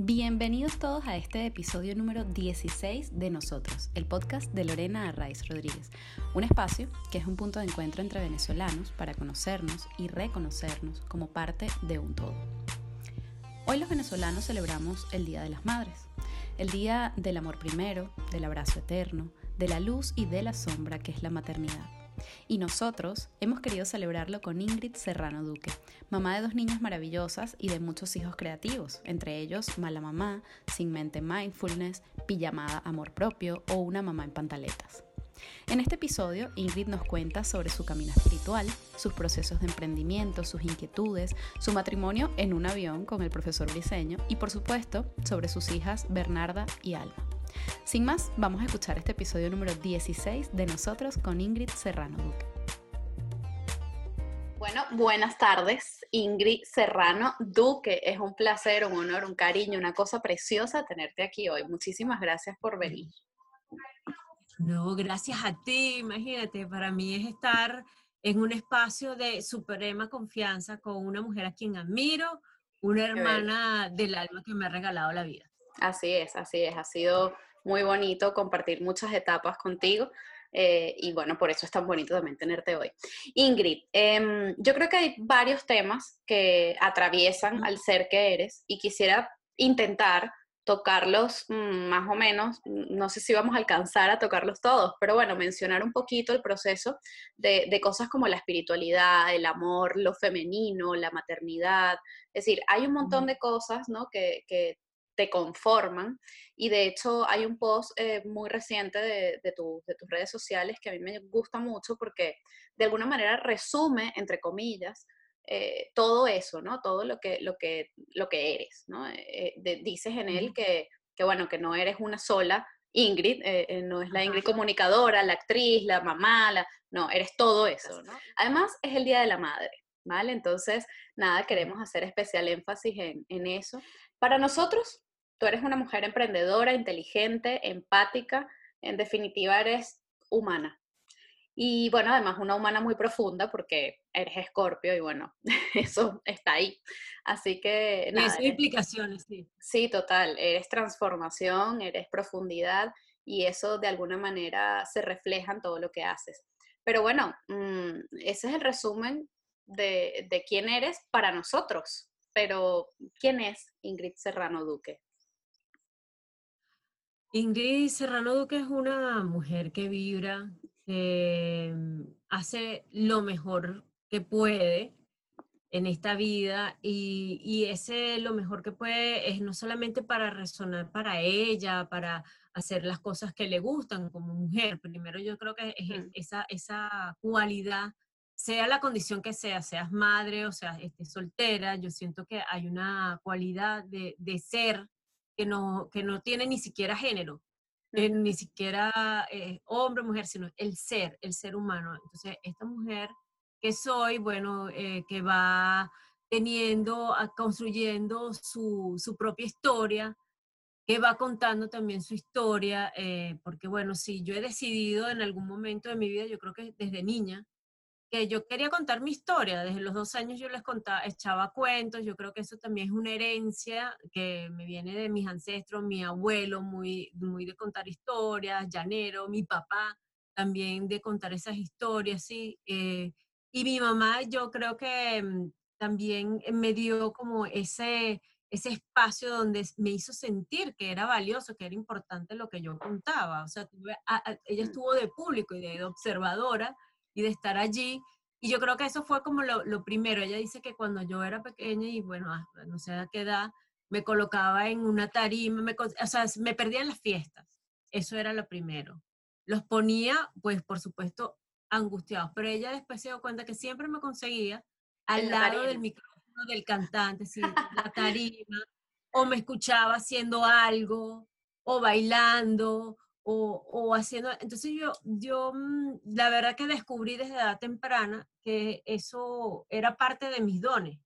Bienvenidos todos a este episodio número 16 de Nosotros, el podcast de Lorena Arraiz Rodríguez, un espacio que es un punto de encuentro entre venezolanos para conocernos y reconocernos como parte de un todo. Hoy los venezolanos celebramos el Día de las Madres, el Día del Amor Primero, del Abrazo Eterno, de la luz y de la sombra que es la maternidad. Y nosotros hemos querido celebrarlo con Ingrid Serrano Duque, mamá de dos niñas maravillosas y de muchos hijos creativos, entre ellos Mala Mamá, Sin Mente Mindfulness, Pijamada Amor Propio o Una Mamá en Pantaletas. En este episodio, Ingrid nos cuenta sobre su camino espiritual, sus procesos de emprendimiento, sus inquietudes, su matrimonio en un avión con el profesor Briseño y, por supuesto, sobre sus hijas Bernarda y Alma. Sin más, vamos a escuchar este episodio número 16 de Nosotros con Ingrid Serrano Duque. Bueno, buenas tardes, Ingrid Serrano Duque. Es un placer, un honor, un cariño, una cosa preciosa tenerte aquí hoy. Muchísimas gracias por venir. No, gracias a ti. Imagínate, para mí es estar en un espacio de suprema confianza con una mujer a quien admiro, una hermana del alma que me ha regalado la vida. Así es, así es. Ha sido muy bonito compartir muchas etapas contigo. Eh, y bueno, por eso es tan bonito también tenerte hoy. Ingrid, em, yo creo que hay varios temas que atraviesan al ser que eres y quisiera intentar tocarlos mm, más o menos, no sé si vamos a alcanzar a tocarlos todos, pero bueno, mencionar un poquito el proceso de, cosas como la espiritualidad, el amor, lo femenino, la maternidad, es decir, hay un montón de cosas ¿no? que, que te conforman. Y de hecho hay un post eh, muy reciente de, de, tus redes sociales que a mí me gusta mucho porque de alguna manera resume, entre comillas, eh, todo eso, ¿no? Todo lo que, lo que, lo que eres, ¿no? Eh, dices en él que, que, bueno, que no eres una sola Ingrid, no es la Ingrid comunicadora, la actriz, la mamá, la, no, eres todo eso, ¿no? Además es el Día de la Madre, ¿vale? Entonces, nada, queremos hacer especial énfasis en, en eso. Para nosotros, Tú eres una mujer emprendedora, inteligente, empática, en definitiva eres humana. Y bueno, además una humana muy profunda porque eres escorpio y bueno, eso está ahí. Así que... Nada, Eso implicaciones, sí. Sí, total. Eres transformación, eres profundidad y eso de alguna manera se refleja en todo lo que haces. Pero bueno, mm, ese es el resumen de, de quién eres para nosotros. Pero, ¿quién es Ingrid Serrano Duque? Ingrid Serrano Duque es una mujer que vibra, que hace lo mejor que puede en esta vida y, ese lo mejor que puede es no solamente para resonar para ella, para hacer las cosas que le gustan como mujer. Primero yo creo que es esa, esa cualidad, sea la condición que sea, seas madre o sea estés soltera, yo siento que hay una cualidad de, de ser que no, que no tiene ni siquiera género, eh, ni siquiera eh, hombre o mujer, sino el ser, el ser humano. Entonces, esta mujer que soy, bueno, eh, que va teniendo, construyendo su, su, propia historia, que va contando también su historia, porque bueno, si yo he decidido en algún momento de mi vida, yo creo que desde niña, que yo quería contar mi historia. Desde los dos años yo les contaba, echaba cuentos. Yo creo que eso también es una herencia que me viene de mis ancestros, mi abuelo, muy, muy de contar historias, llanero, mi papá también de contar esas historias, sí. Eh, y mi mamá, yo creo que mm, también me dio como ese, ese espacio donde me hizo sentir que era valioso, que era importante lo que yo contaba. O sea, ella mm. estuvo de público y de observadora y de estar allí. Y yo creo que eso fue como lo, primero. Ella dice que cuando yo era pequeña y bueno, no sé a qué edad, me colocaba en una tarima, me, o sea, me perdía en las fiestas. Eso era lo primero. Los ponía, pues por supuesto, angustiados, pero ella después se dio cuenta que siempre me conseguía al lado del micrófono del cantante, sí, la tarima, o me escuchaba haciendo algo, o bailando, o, haciendo, entonces yo, yo mm, la verdad que descubrí desde edad temprana que eso era parte de mis dones.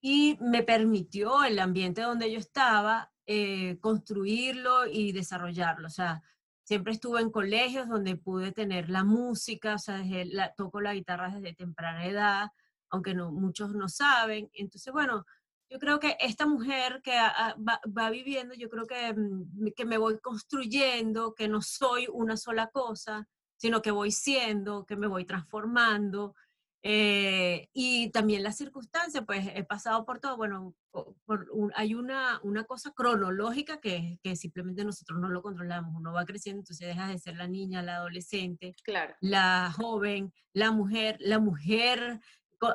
Y me permitió el ambiente donde yo estaba eh, construirlo y desarrollarlo. O sea, siempre estuve en colegios donde pude tener la música, o sea, la, toco la guitarra desde temprana edad, aunque no, muchos no saben. Entonces, bueno, yo creo que esta mujer que va, viviendo, yo creo que, mm, que me voy construyendo, que no soy una sola cosa, sino que voy siendo, que me voy transformando. Eh, y también las circunstancias, pues he pasado por todo, bueno, hay una, una cosa cronológica que, que, simplemente nosotros no lo controlamos, uno va creciendo, entonces deja de ser la niña, la adolescente, claro. la joven, la mujer, la mujer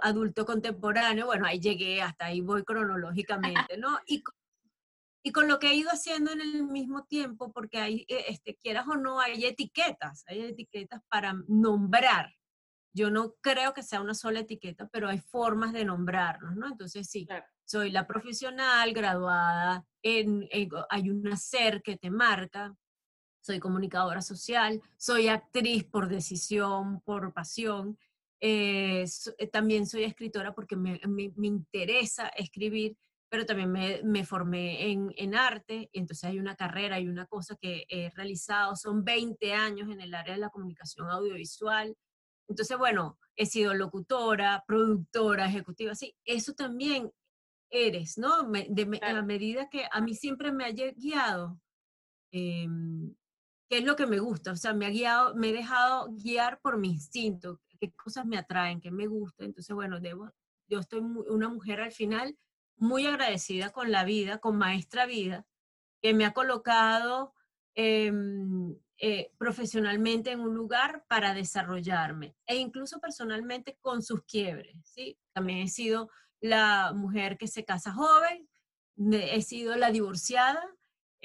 adulto contemporáneo, bueno, ahí llegué, hasta ahí voy cronológicamente, ¿no? Y, y con lo que he ido haciendo en el mismo tiempo, porque hay, eh, este, quieras o no, hay etiquetas, hay etiquetas para nombrar. Yo no creo que sea una sola etiqueta, pero hay formas de nombrarnos, ¿no? Entonces sí, soy la profesional graduada, en, hay un ser que te marca, soy comunicadora social, soy actriz por decisión, por pasión, eh, eh, también soy escritora porque me, interesa escribir, pero también me, formé en, en, arte, y entonces hay una carrera, hay una cosa que he realizado, son 20 años en el área de la comunicación audiovisual. Entonces, bueno, he sido locutora, productora, ejecutiva, sí, eso también eres, ¿no? de, A medida que a mí siempre me ha guiado, eh, qué es lo que me gusta, o sea, me ha guiado, me he dejado guiar por mi instinto, qué cosas me atraen, qué me gusta. Entonces, bueno, debo, yo estoy una mujer al final muy agradecida con la vida, con Maestra Vida, que me ha colocado em, eh, profesionalmente en un lugar para desarrollarme e incluso personalmente con sus quiebres. ¿sí? También he sido la mujer que se casa joven, he sido la divorciada,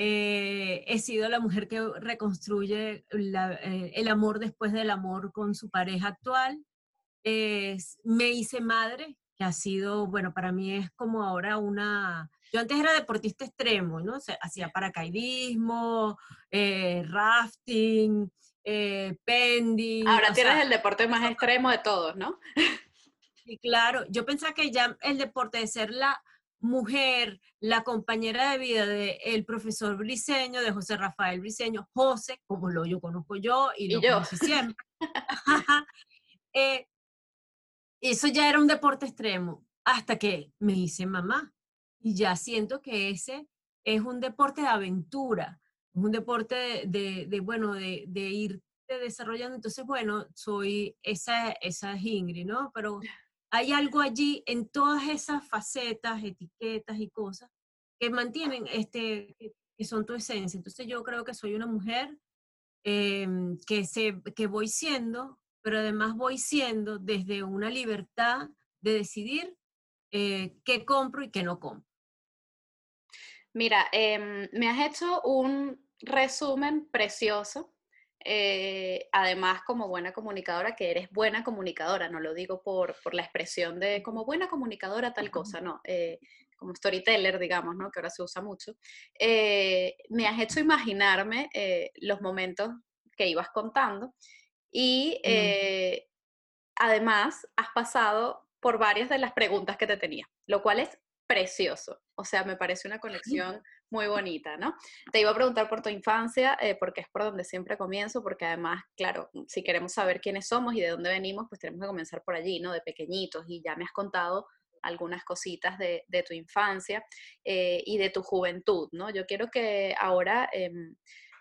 eh, he sido la mujer que reconstruye eh, el amor después del amor con su pareja actual. me hice madre, que ha sido, bueno, para mí es como ahora una... Yo antes era deportista extremo, ¿no? hacía paracaidismo, eh, rafting, pending. Ahora tienes el deporte más extremo de todos, ¿no? Sí, claro. Yo pensaba que ya el deporte de ser la mujer, la compañera de vida del profesor Briseño, de José Rafael Briseño, José, como lo yo conozco yo y, lo yo. siempre. Eh, eso ya era un deporte extremo, hasta que me hice mamá. Y ya siento que ese es un deporte de aventura, un deporte de, bueno, de, de irte desarrollando. Entonces, bueno, soy esa, esa Ingrid, ¿no? Pero hay algo allí en todas esas facetas, etiquetas y cosas que mantienen, este, que son tu esencia. Entonces yo creo que soy una mujer em, que, se, que voy siendo, pero además voy siendo desde una libertad de decidir eh, qué compro y qué no compro. Mira, em, me has hecho un resumen precioso eh, además como buena comunicadora, que eres buena comunicadora, no lo digo por, la expresión de como buena comunicadora tal cosa, no, eh, como storyteller, digamos, ¿no? que ahora se usa mucho, eh, me has hecho imaginarme los momentos que ibas contando y mm. además has pasado por varias de las preguntas que te tenía, lo cual es precioso, o sea, me parece una conexión muy bonita, ¿no? Te iba a preguntar por tu infancia, eh, porque es por donde siempre comienzo, porque además, claro, si queremos saber quiénes somos y de dónde venimos, pues tenemos que comenzar por allí, ¿no? De pequeñitos, y ya me has contado algunas cositas de, tu infancia eh, y de tu juventud, ¿no? Yo quiero que ahora em,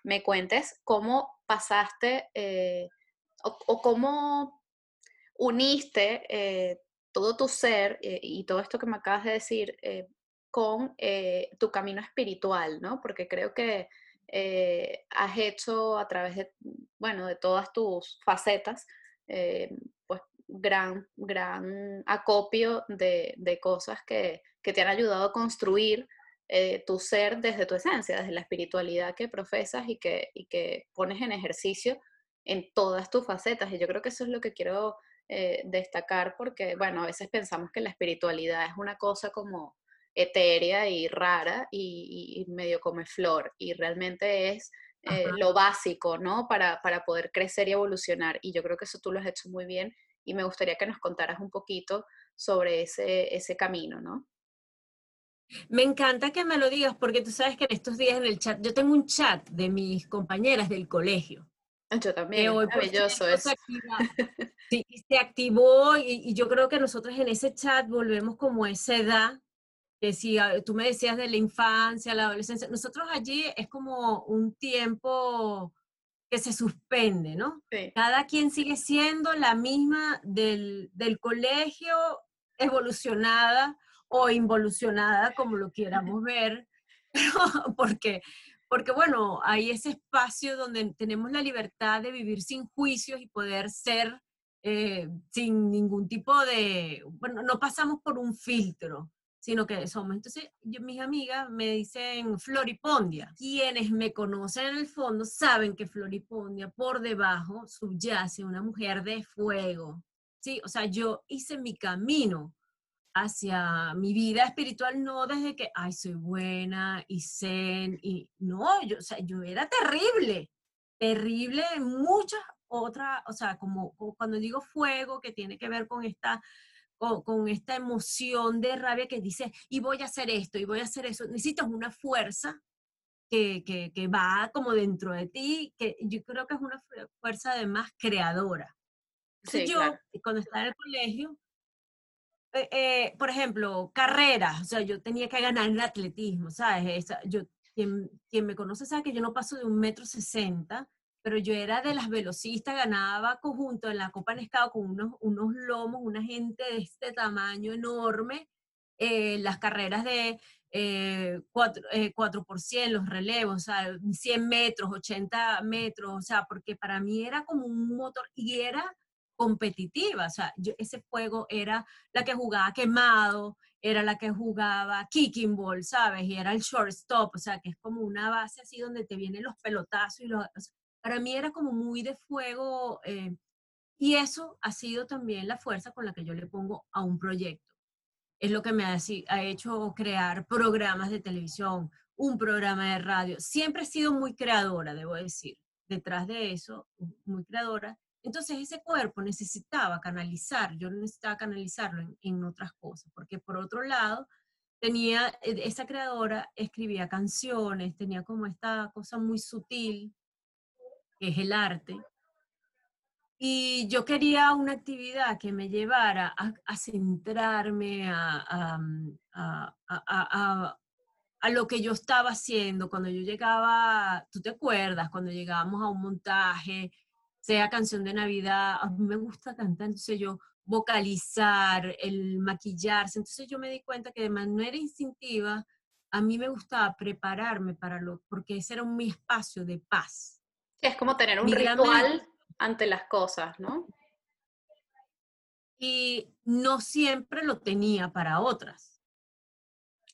me cuentes cómo pasaste eh, o, cómo uniste todo tu ser y todo esto que me acabas de decir con eh, tu camino espiritual, ¿no? Porque creo que eh, has hecho a través de, bueno, de todas tus facetas, eh, pues gran, gran acopio de, cosas que, te han ayudado a construir tu ser desde tu esencia, desde la espiritualidad que profesas y que, y que pones en ejercicio en todas tus facetas. Y yo creo que eso es lo que quiero destacar porque, bueno, a veces pensamos que la espiritualidad es una cosa como etérea y rara y, medio come flor y realmente es eh, lo básico, ¿no? Para, para, poder crecer y evolucionar y yo creo que eso tú lo has hecho muy bien y me gustaría que nos contaras un poquito sobre ese, ese camino, ¿no? Me encanta que me lo digas porque tú sabes que en estos días en el chat, yo tengo un chat de mis compañeras del colegio. Yo también, hoy, maravilloso eso. sí, se activó y, y, yo creo que nosotros en ese chat volvemos como a esa edad que si ah, tú me decías de la infancia, la adolescencia, nosotros allí es como un tiempo que se suspende, ¿no? Cada quien sigue siendo la misma del, del colegio evolucionada o involucionada, como lo quieramos ver, porque, porque bueno, hay ese espacio donde tenemos la libertad de vivir sin juicios y poder ser eh, sin ningún tipo de, bueno, no pasamos por un filtro, sino que somos. Entonces, mis amigas me dicen Floripondia. Quienes me conocen en el fondo saben que Floripondia por debajo subyace una mujer de fuego. Sí, o sea, yo hice mi camino hacia mi vida espiritual no desde que, ay, soy buena y zen, y no, yo, o sea, yo era terrible, terrible en muchas otras, o sea, como, cuando digo fuego, que tiene que ver con esta, con, esta emoción de rabia que dice, y voy a hacer esto, y voy a hacer eso, necesitas una fuerza que, que, que va como dentro de ti, que yo creo que es una fuerza además creadora. Entonces yo, cuando estaba en el colegio, eh, eh, por ejemplo, carreras, o sea, yo tenía que ganar en atletismo, ¿sabes? yo, quien, quien, me conoce sabe que yo no paso de un metro sesenta, pero yo era de las velocistas, ganaba conjunto en la Copa Nescado con unos, unos lomos, una gente de este tamaño enorme, eh, las carreras de 4, 4 por 100, los relevos, o sea, 100 metros, 80 metros, o sea, porque para mí era como un motor y era competitiva, o sea, yo, ese juego era la que jugaba quemado, era la que jugaba kicking ball, ¿sabes? Y era el shortstop, o sea, que es como una base así donde te vienen los pelotazos y los... para mí era como muy de fuego eh, y eso ha sido también la fuerza con la que yo le pongo a un proyecto. Es lo que me ha, hecho crear programas de televisión, un programa de radio. Siempre he sido muy creadora, debo decir. Detrás de eso, muy creadora entonces ese cuerpo necesitaba canalizar, yo necesitaba canalizarlo en, otras cosas, porque por otro lado, tenía, e, esa creadora escribía canciones, tenía como esta cosa muy sutil, es el arte, y yo quería una actividad que me llevara a, centrarme a, a, lo que yo estaba haciendo. Cuando yo llegaba, tú te acuerdas, cuando llegábamos a un montaje, sea canción de Navidad, a mí me gusta cantar, entonces yo vocalizar, el maquillarse, entonces yo me di cuenta que de manera instintiva a mí me gustaba prepararme para lo, porque ese era mi espacio de paz. Es como tener un ritual ante las cosas, ¿no? Y no siempre lo tenía para otras.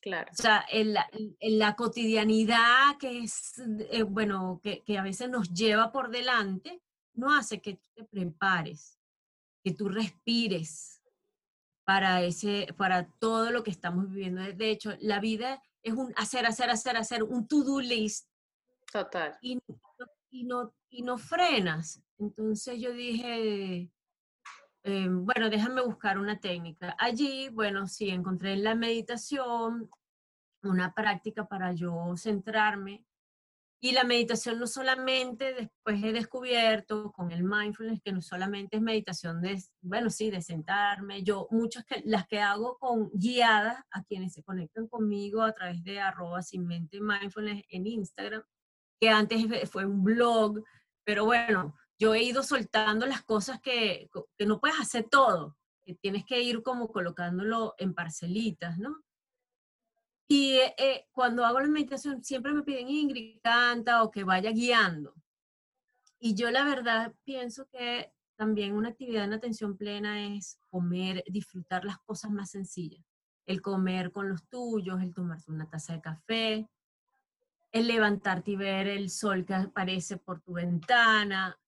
Claro. O sea, en la, en la cotidianidad que es, eh, bueno, que, que, a veces nos lleva por delante, no hace que tú te prepares, que tú respires para, ese, para todo lo que estamos viviendo. De hecho, la vida es un hacer, hacer, hacer, hacer, un to-do list. Total. Y, y, no, y no frenas. Entonces yo dije, eh, bueno, déjame buscar una técnica. Allí, bueno, sí, encontré en la meditación una práctica para yo centrarme y la meditación no solamente, después he descubierto con el mindfulness que no solamente es meditación de, bueno, sí, de sentarme. Yo, muchas que, las que hago con guiadas a quienes se conectan conmigo a través de arroba sin mente mindfulness en Instagram, que antes fue un blog, pero bueno, yo he ido soltando las cosas que, que no puedes hacer todo, que tienes que ir como colocándolo en parcelitas, ¿no? Y eh, eh, cuando hago la meditación siempre me piden Ingrid, canta o que vaya guiando. Y yo la verdad pienso que también una actividad en atención plena es comer, disfrutar las cosas más sencillas. El comer con los tuyos, el tomarse una taza de café, el levantarte y ver el sol que aparece por tu ventana.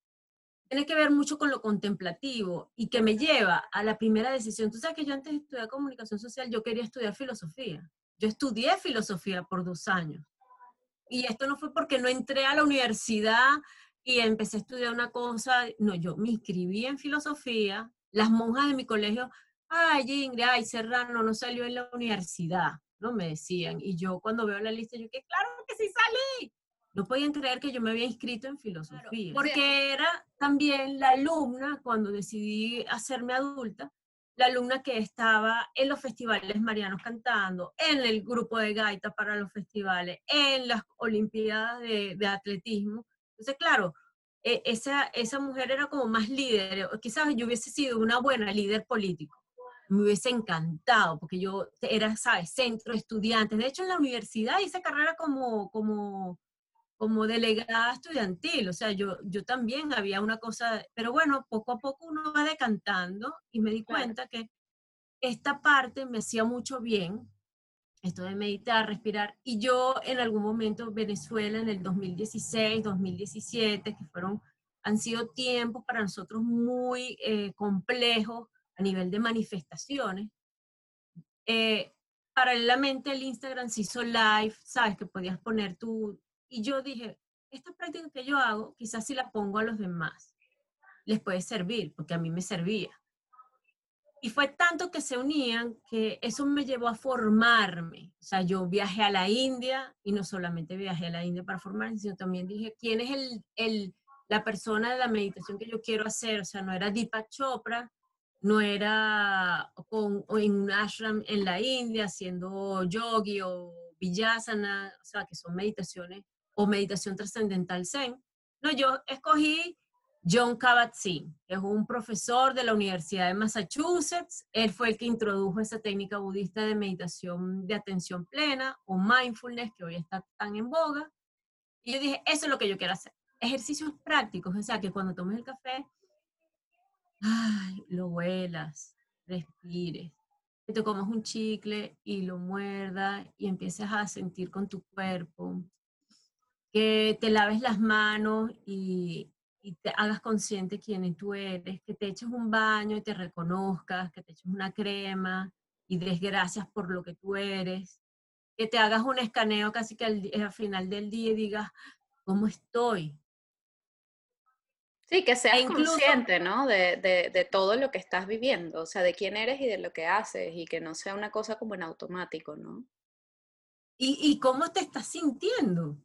Tiene que ver mucho con lo contemplativo y que me lleva a la primera decisión. Tú sabes que yo antes de estudiar comunicación social, yo quería estudiar filosofía. Yo estudié filosofía por dos años. Y esto no fue porque no entré a la universidad y empecé a estudiar una cosa. No, yo me inscribí en filosofía. Las monjas de mi colegio, ay, Ingrid, ay, Serrano no salió en la universidad, ¿no? Me decían. Y yo cuando veo la lista, yo que claro que sí salí. No podían creer que yo me había inscrito en filosofía. porque era también la alumna, cuando decidí hacerme adulta, la alumna que estaba en los festivales marianos cantando, en el grupo de gaita para los festivales, en las olimpiadas de, de atletismo. Entonces, claro, e, esa, esa mujer era como más líder, quizás yo hubiese sido una buena líder político, me hubiese encantado, porque yo era, ¿sabes?, centro de estudiantes. De hecho, en la universidad hice carrera como, como como delegada estudiantil, o sea, yo, yo también había una cosa, pero bueno, poco a poco uno va decantando y me di cuenta que esta parte me hacía mucho bien, esto de meditar, respirar, y yo en algún momento Venezuela en el 2016, 2017, que fueron, han sido tiempos para nosotros muy eh, complejos a nivel de manifestaciones, eh, paralelamente el Instagram se hizo live, sabes que podías poner tu, y yo dije, esta práctica que yo hago, quizás si la pongo a los demás, les puede servir, porque a mí me servía. Y fue tanto que se unían que eso me llevó a formarme. O sea, yo viajé a la India y no solamente viajé a la India para formarme, sino también dije, ¿quién es el, el, la persona de la meditación que yo quiero hacer? O sea, no era Deepak Chopra, no era con, en un ashram en la India haciendo yogi o vinyasana, o sea, que son meditaciones o meditación trascendental Zen. No, yo escogí John Kabat-Zinn, que es un profesor de la Universidad de Massachusetts. Él fue el que introdujo esa técnica budista de meditación de atención plena o mindfulness, que hoy está tan en boga. Y yo dije, eso es lo que yo quiero hacer. Ejercicios prácticos, o sea, que cuando tomes el café, ay, lo huelas, respires, que te comas un chicle y lo muerdas y empieces a sentir con tu cuerpo, que te laves las manos y, te hagas consciente quién tú eres, que te eches un baño y te reconozcas, que te eches una crema y des gracias por lo que tú eres, que te hagas un escaneo casi que al, final del día y digas, ¿cómo estoy? Sí, que seas e consciente, ¿no? De, de, de, todo lo que estás viviendo, o sea, de quién eres y de lo que haces, y que no sea una cosa como en automático, ¿no? ¿Y, y cómo te estás sintiendo?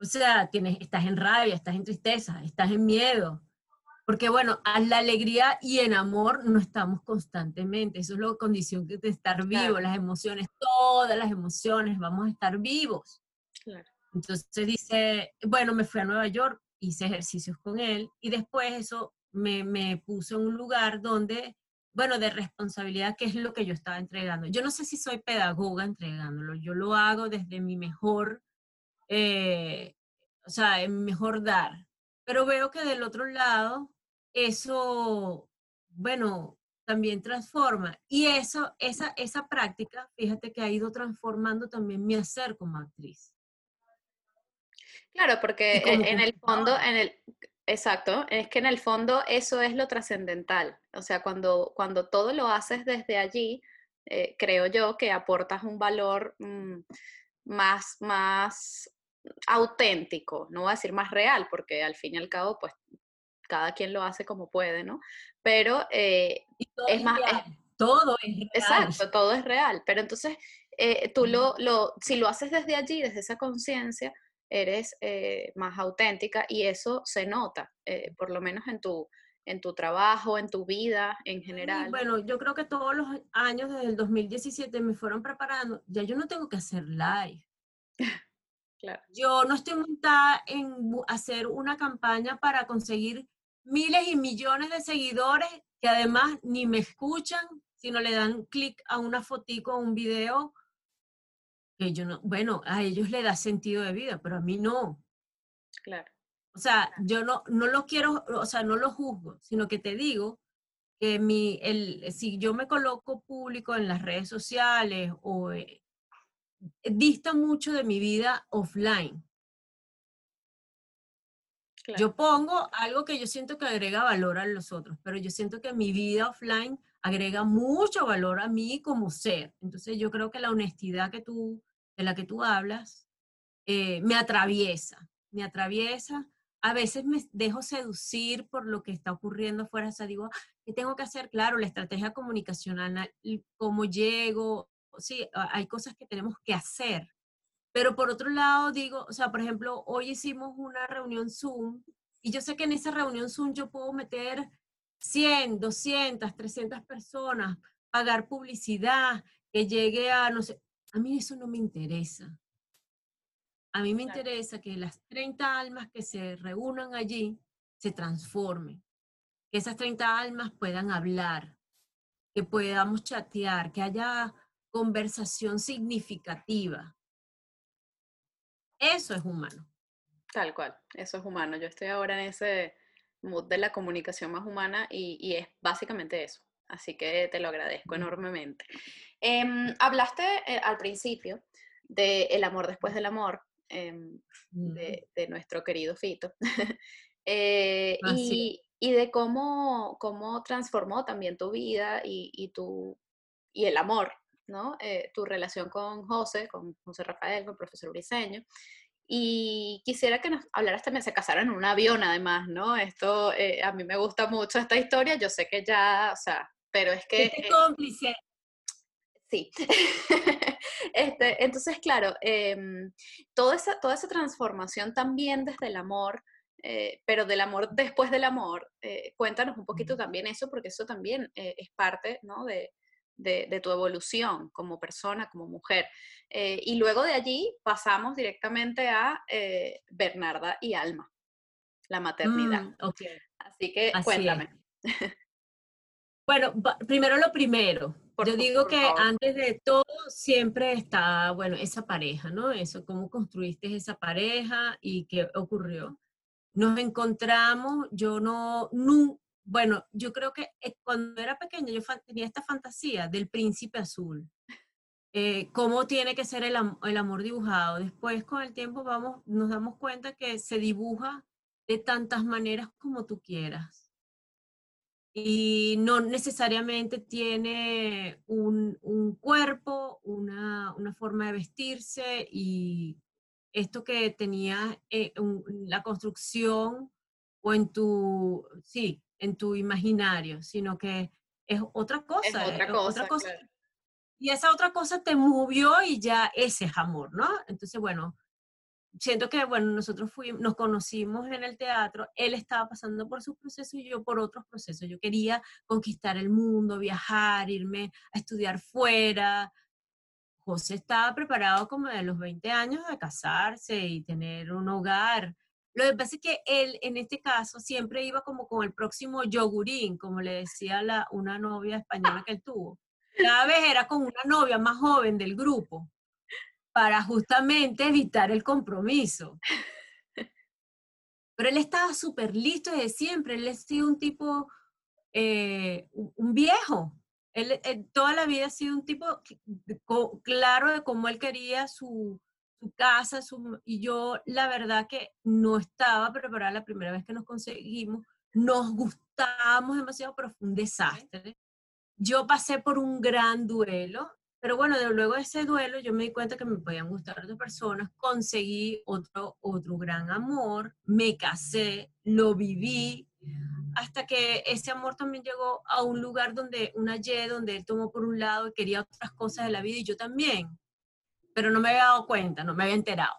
O sea, tienes, estás en rabia, estás en tristeza, estás en miedo. Porque bueno, a la alegría y en amor no estamos constantemente. Eso es la condición de estar vivo, las emociones, todas las emociones, vamos a estar vivos. Entonces dice, bueno, me fui a Nueva York, hice ejercicios con él y después eso me, me puso en un lugar donde, bueno, de responsabilidad, que es lo que yo estaba entregando. Yo no sé si soy pedagoga entregándolo, yo lo hago desde mi mejor eh, o sea, es mejor dar. Pero veo que del otro lado, eso, bueno, también transforma. Y eso, esa, esa práctica, fíjate que ha ido transformando también mi hacer como actriz. Claro, porque e, en el fondo, en el, exacto, es que en el fondo eso es lo trascendental. O sea, cuando, cuando todo lo haces desde allí, eh, creo yo que aportas un valor mm, más, más auténtico, no voy a decir más real, porque al fin y al cabo, pues cada quien lo hace como puede, ¿no? Pero eh, es más... todo es real. Exacto, todo es real. Pero entonces, eh, tú lo, lo, si lo haces desde allí, desde esa conciencia, eres eh, más auténtica y eso se nota, por lo menos en tu, en tu trabajo, en tu vida en general. bueno, yo creo que todos los años desde el 2017 me fueron preparando, ya yo no tengo que hacer live. Yo no estoy montada en hacer una campaña para conseguir miles y millones de seguidores que además ni me escuchan, sino le dan clic a una fotico o un video yo no, bueno, a ellos le da sentido de vida, pero a mí no. Claro. O sea, yo no, no lo quiero, o sea, no lo juzgo, sino que te digo que mi, el, si yo me coloco público en las redes sociales o eh, dista mucho de mi vida offline. Yo pongo algo que yo siento que agrega valor a los otros, pero yo siento que mi vida offline agrega mucho valor a mí como ser. Entonces yo creo que la honestidad que tú, de la que tú hablas eh, me atraviesa, me atraviesa. A veces me dejo seducir por lo que está ocurriendo afuera. O sea, digo, ¿qué tengo que hacer? Claro, la estrategia comunicacional, cómo llego, sí, hay cosas que tenemos que hacer. Pero por otro lado, digo, o sea, por ejemplo, hoy hicimos una reunión Zoom y yo sé que en esa reunión Zoom yo puedo meter 100, 200, 300 personas, pagar publicidad, que llegue a, no sé, a mí eso no me interesa. A mí me interesa que las 30 almas que se reúnan allí se transformen, que esas 30 almas puedan hablar, que podamos chatear, que haya conversación significativa. Eso es humano. Tal cual, eso es humano. Yo estoy ahora en ese mood de la comunicación más humana y, es básicamente eso. Así que te lo agradezco enormemente. Em, hablaste eh, al principio del el amor después del amor, em, de, nuestro querido Fito, eh, y, y, de cómo, cómo transformó también tu vida y, y, tu, y el amor, ¿no? Eh, tu relación con José, con José Rafael, con el profesor Briseño. Y quisiera que nos hablaras también, se casaron en un avión además, ¿no? Esto, eh, a mí me gusta mucho esta historia, yo sé que ya, o sea, pero es que... Este cómplice. Sí. este, entonces, claro, em, toda, esa, toda esa transformación también desde el amor, eh, pero del amor después del amor, eh, cuéntanos un poquito también eso, porque eso también es parte, ¿no? De, de, tu evolución como persona, como mujer. Eh, y luego de allí pasamos directamente a eh, Bernarda y Alma, la maternidad. Mm, Así que cuéntame. Bueno, primero lo primero. Yo digo que antes de todo siempre está, bueno, esa pareja, ¿no? Eso, cómo construiste esa pareja y qué ocurrió. Nos encontramos, yo no, no bueno, yo creo que eh, cuando era pequeña yo tenía esta fantasía del príncipe azul. Eh, cómo tiene que ser el, amor dibujado. Después, con el tiempo, vamos, nos damos cuenta que se dibuja de tantas maneras como tú quieras. Y no necesariamente tiene un, cuerpo, una, forma de vestirse y esto que tenía eh, la construcción o en tu, sí, en tu imaginario, sino que es otra cosa. Es otra cosa. Y esa otra cosa te movió y ya ese es amor, ¿no? Entonces, bueno, siento que, bueno, nosotros fuimos, nos conocimos en el teatro, él estaba pasando por su proceso y yo por otros procesos. Yo quería conquistar el mundo, viajar, irme a estudiar fuera. José estaba preparado como de los 20 años de casarse y tener un hogar. Lo que pasa es que él, en este caso, siempre iba como con el próximo yogurín, como le decía la, una novia española que él tuvo. Cada vez era con una novia más joven del grupo, para justamente evitar el compromiso. Pero él estaba súper listo desde siempre, él ha sido un tipo, eh, un viejo. Él, él, toda la vida ha sido un tipo claro de cómo él quería su, casa, y yo la verdad que no estaba preparada la primera vez que nos conseguimos, nos gustábamos demasiado, pero fue un desastre. Yo pasé por un gran duelo, pero bueno, de luego de ese duelo yo me di cuenta que me podían gustar otras personas, conseguí otro, otro gran amor, me casé, lo viví, hasta que ese amor también llegó a un lugar donde, una Y, donde él tomó por un lado y quería otras cosas de la vida y yo también pero no me había dado cuenta, no me había enterado,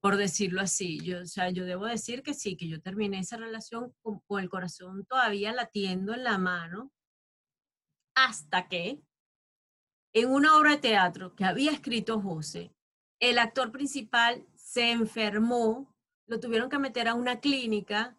por decirlo así. Yo, o sea, yo debo decir que sí, que yo terminé esa relación con, el corazón todavía latiendo en la mano, hasta que en una obra de teatro que había escrito José, el actor principal se enfermó, lo tuvieron que meter a una clínica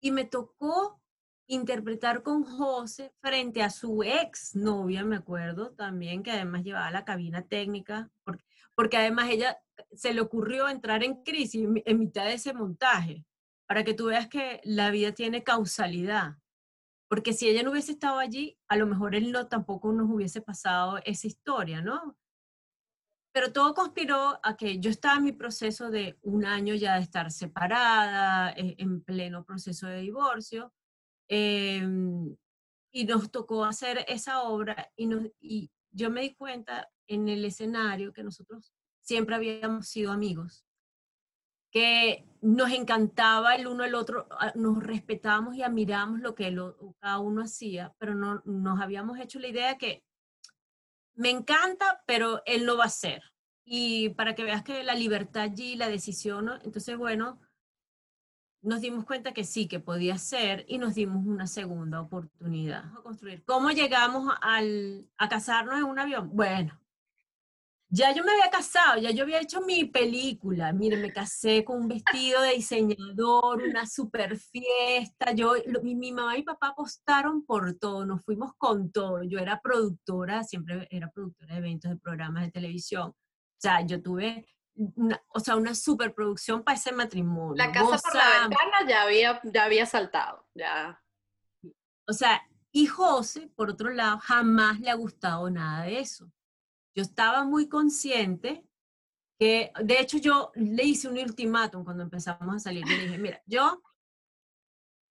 y me tocó interpretar con José frente a su ex novia, me acuerdo también, que además llevaba la cabina técnica, porque, porque además ella se le ocurrió entrar en crisis en mitad de ese montaje, para que tú veas que la vida tiene causalidad. Porque si ella no hubiese estado allí, a lo mejor él no tampoco nos hubiese pasado esa historia, ¿no? Pero todo conspiró a que yo estaba en mi proceso de un año ya de estar separada, e, en pleno proceso de divorcio, Em, y nos tocó hacer esa obra y, y yo me di cuenta en el escenario que nosotros siempre habíamos sido amigos, que nos encantaba el uno el otro, ah, nos respetábamos y admirábamos lo que cada uno hacía, pero no nos habíamos hecho la idea que me encanta, pero él lo va a hacer. Y para que veas que la libertad allí, la decisión, entonces bueno, nos dimos cuenta que sí, que podía ser y nos dimos una segunda oportunidad a construir. ¿Cómo llegamos al, a casarnos en un avión? Bueno, ya yo me había casado, ya yo había hecho mi película. Mire, me casé con un vestido de diseñador, una super fiesta. Yo, mi, mi, mamá y papá apostaron por todo, nos fuimos con todo. Yo era productora, siempre era productora de eventos, de programas de televisión. O sea, yo tuve una, o sea, una superproducción para ese matrimonio. La casa por la ventana ya había, ya había saltado, ya. O sea, y José, por otro lado, jamás le ha gustado nada de eso. Yo estaba muy consciente que, de hecho, yo le hice un ultimátum cuando empezamos a salir. Yo le dije, mira, yo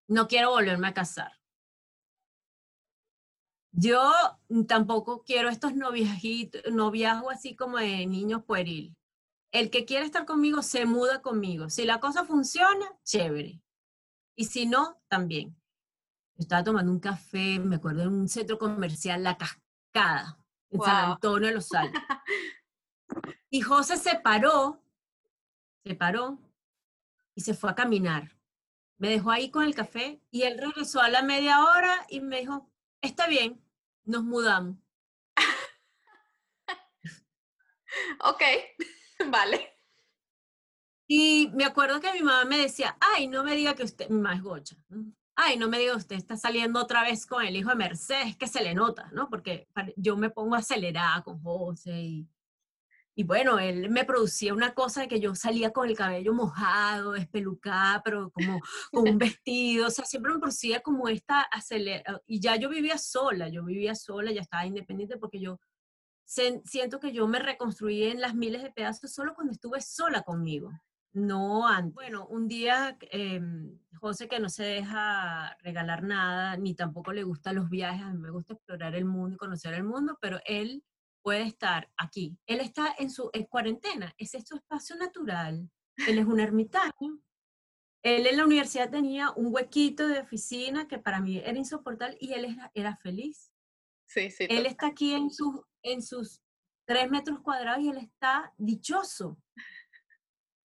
no quiero volverme a casar. Yo tampoco quiero estos noviajitos, noviazgos así como de niños pueril el que quiere estar conmigo se muda conmigo. Si la cosa funciona, chévere. Y si no, también. estaba tomando un café, me acuerdo, en un centro comercial, La Cascada, en San Antonio de los Altos. Y José se paró, se paró y se fue a caminar. Me dejó ahí con el café y él regresó a la media hora y me dijo, está bien, nos mudamos. ok. Vale. Y me acuerdo que mi mamá me decía, ay, no me diga que usted, mi mamá es gocha, ay, no me diga usted está saliendo otra vez con el hijo de Mercedes, que se le nota, ¿no? Porque yo me pongo acelerada con José y, y bueno, él me producía una cosa de que yo salía con el cabello mojado, espelucada, pero como con un vestido, o sea, siempre me producía como esta aceleración, y ya yo vivía sola, yo vivía sola, ya estaba independiente porque yo siento que yo me reconstruí en las miles de pedazos solo cuando estuve sola conmigo, no antes. Bueno, un día em, José que no se deja regalar nada, ni tampoco le gustan los viajes, a mí me gusta explorar el mundo y conocer el mundo, pero él puede estar aquí. Él está en su cuarentena, ese es su espacio natural. Él es un ermitaño. Él en la universidad tenía un huequito de oficina que para mí era insoportable y él era, era feliz. Sí, sí. Él está aquí en su, en sus tres metros cuadrados y él está dichoso.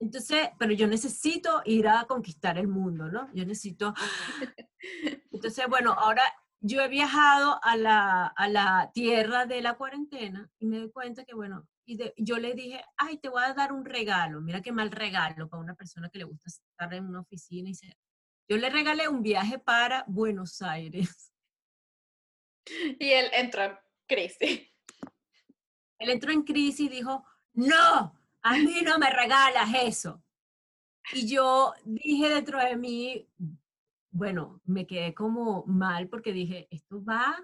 Entonces, pero yo necesito ir a conquistar el mundo, ¿no? Yo necesito... Entonces, bueno, ahora yo he viajado a la, a la tierra de la cuarentena y me doy cuenta que, bueno, y yo le dije, ay, te voy a dar un regalo. Mira qué mal regalo para una persona que le gusta estar en una oficina y se... Yo le regalé un viaje para Buenos Aires. Y él entró en crisis. Él entró en crisis y dijo, no, a mí no me regalas eso. Y yo dije dentro de mí, bueno, me quedé como mal porque dije, esto va,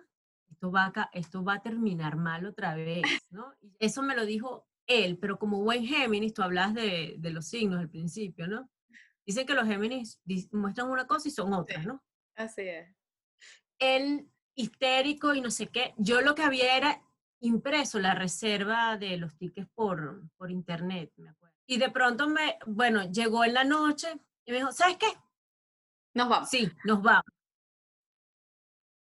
esto va, esto va a terminar mal otra vez, ¿no? Y eso me lo dijo él, pero como buen Géminis, tú hablas de, de los signos al principio, ¿no? Dicen que los Géminis muestran una cosa y son otras, ¿no? Así es. Él histérico y no sé qué, yo lo que había era impreso la reserva de los tickets por, por internet, me acuerdo. Y de pronto me, bueno, llegó en la noche y me dijo, ¿sabes qué? Nos vamos. Sí, nos vamos.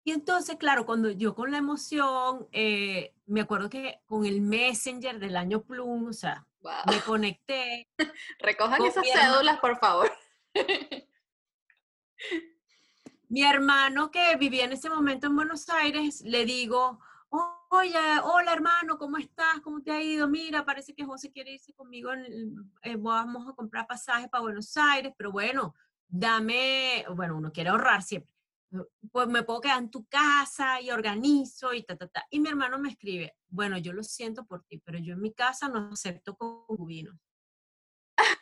Y entonces, claro, cuando yo con la emoción, eh, me acuerdo que con el Messenger del año Plum, o sea, me conecté. Recojan esas cédulas, por favor. mi hermano que vivía en ese momento en Buenos Aires, le digo, oye, hola hermano, ¿cómo estás? ¿Cómo te ha ido? Mira, parece que José quiere irse conmigo, eh, vamos a comprar pasajes para Buenos Aires, pero bueno, dame, bueno, uno quiere ahorrar siempre, pues me puedo quedar en tu casa y organizo y ta, ta, ta. Y mi hermano me escribe, bueno, yo lo siento por ti, pero yo en mi casa no acepto concubinos.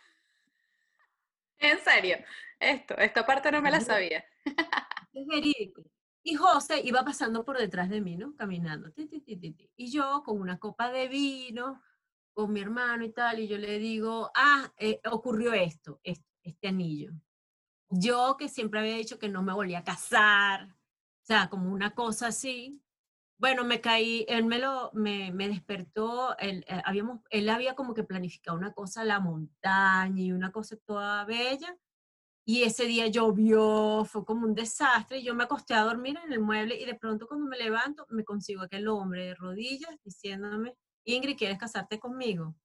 en serio, esto, esta parte no me la sabía. es verídico. Y José iba pasando por detrás de mí, ¿no? Caminando. y yo con una copa de vino, con mi hermano y tal, y yo le digo, ah, eh, ocurrió esto, este, anillo. Yo que siempre había dicho que no me volvía a casar, o sea, como una cosa así. Bueno, me caí, él me lo, me, me despertó, él, eh, habíamos, él había como que planificado una cosa la montaña y una cosa toda bella, y ese día llovió, fue como un desastre. Yo me acosté a dormir en el mueble y de pronto cuando me levanto me consigo aquel hombre de rodillas diciéndome, Ingrid, ¿quieres casarte conmigo?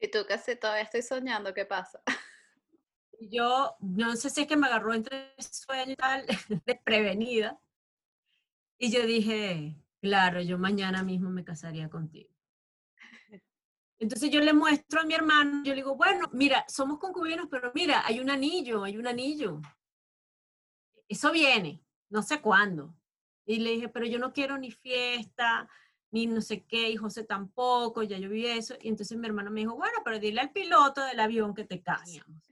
Y tú casi todavía estoy soñando, ¿qué pasa? yo, no sé si es que me agarró entre sueño y tal, desprevenida. Y yo dije, claro, yo mañana mismo me casaría contigo. Entonces yo le muestro a mi hermano, yo le digo, bueno, mira, somos concubinos, pero mira, hay un anillo, hay un anillo. Eso viene, no sé cuándo. Y le dije, pero yo no quiero ni fiesta, ni no sé qué, y José tampoco, ya yo vi eso. Y entonces mi hermano me dijo, bueno, pero dile al piloto del avión que te casamos.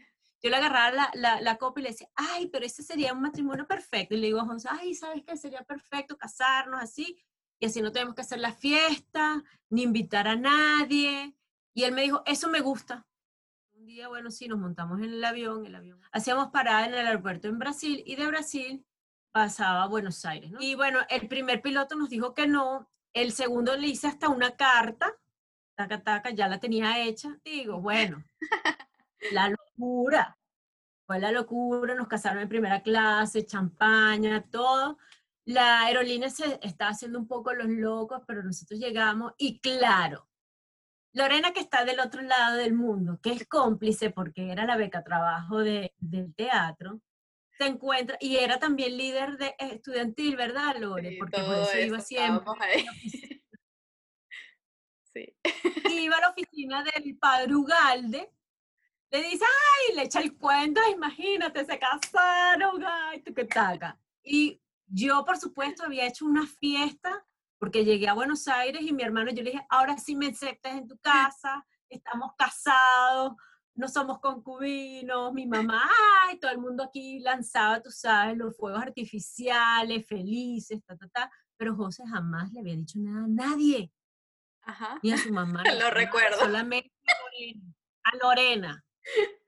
Yo le agarraba la, la, la copa y le decía, ay, pero ese sería un matrimonio perfecto. Y le digo a José, ay, ¿sabes qué? Sería perfecto casarnos así y así no tenemos que hacer la fiesta, ni invitar a nadie. Y él me dijo, eso me gusta. Un día, bueno, sí, nos montamos en el avión, el avión. Hacíamos parada en el aeropuerto en Brasil y de Brasil pasaba a Buenos Aires, ¿no? Y bueno, el primer piloto nos dijo que no, el segundo le hice hasta una carta, taca, taca, ya la tenía hecha. Digo, bueno, la locura. Fue la locura, nos casaron en primera clase, champaña, todo la aerolínea se está haciendo un poco los locos, pero nosotros llegamos y claro, Lorena que está del otro lado del mundo, que es cómplice porque era la beca trabajo de, del teatro, se encuentra, y era también líder de estudiantil, ¿verdad, Lore? porque por eso, iba siempre. Sí. Iba a la oficina del padre Ugalde, le dice, ay, le echa el cuento, imagínate, se casaron, ay, tú qué taca. Y yo, por supuesto, había hecho una fiesta porque llegué a Buenos Aires y mi hermano, yo le dije, ahora sí me aceptas en tu casa, estamos casados, no somos concubinos, mi mamá, ay, todo el mundo aquí lanzaba, tú sabes, los fuegos artificiales, felices, ta, ta, ta, pero José jamás le había dicho nada a nadie. Ajá. Ni a su mamá. lo recuerdo. Solamente a Lorena.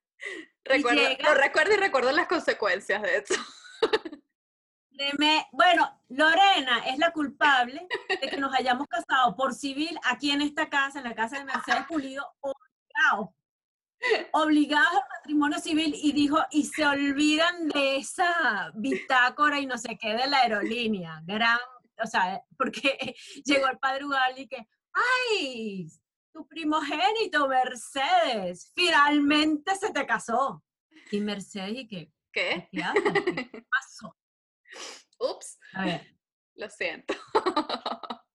Recuerdo, Lo recuerdo y recuerdo las consecuencias de eso. bueno, Lorena es la culpable de que nos hayamos casado por civil aquí en esta casa, en la casa de Mercedes Pulido, obligados. Obligados al matrimonio civil y dijo, y se olvidan de esa bitácora y no sé qué de la aerolínea. Gran, o sea, porque llegó el padre Ugali y que, ¡ay! Tu primogénito, Mercedes, finalmente se te casó. Y Mercedes, ¿y qué? ¿Qué? ¿Qué, ¿Qué pasó? Ups. Lo siento.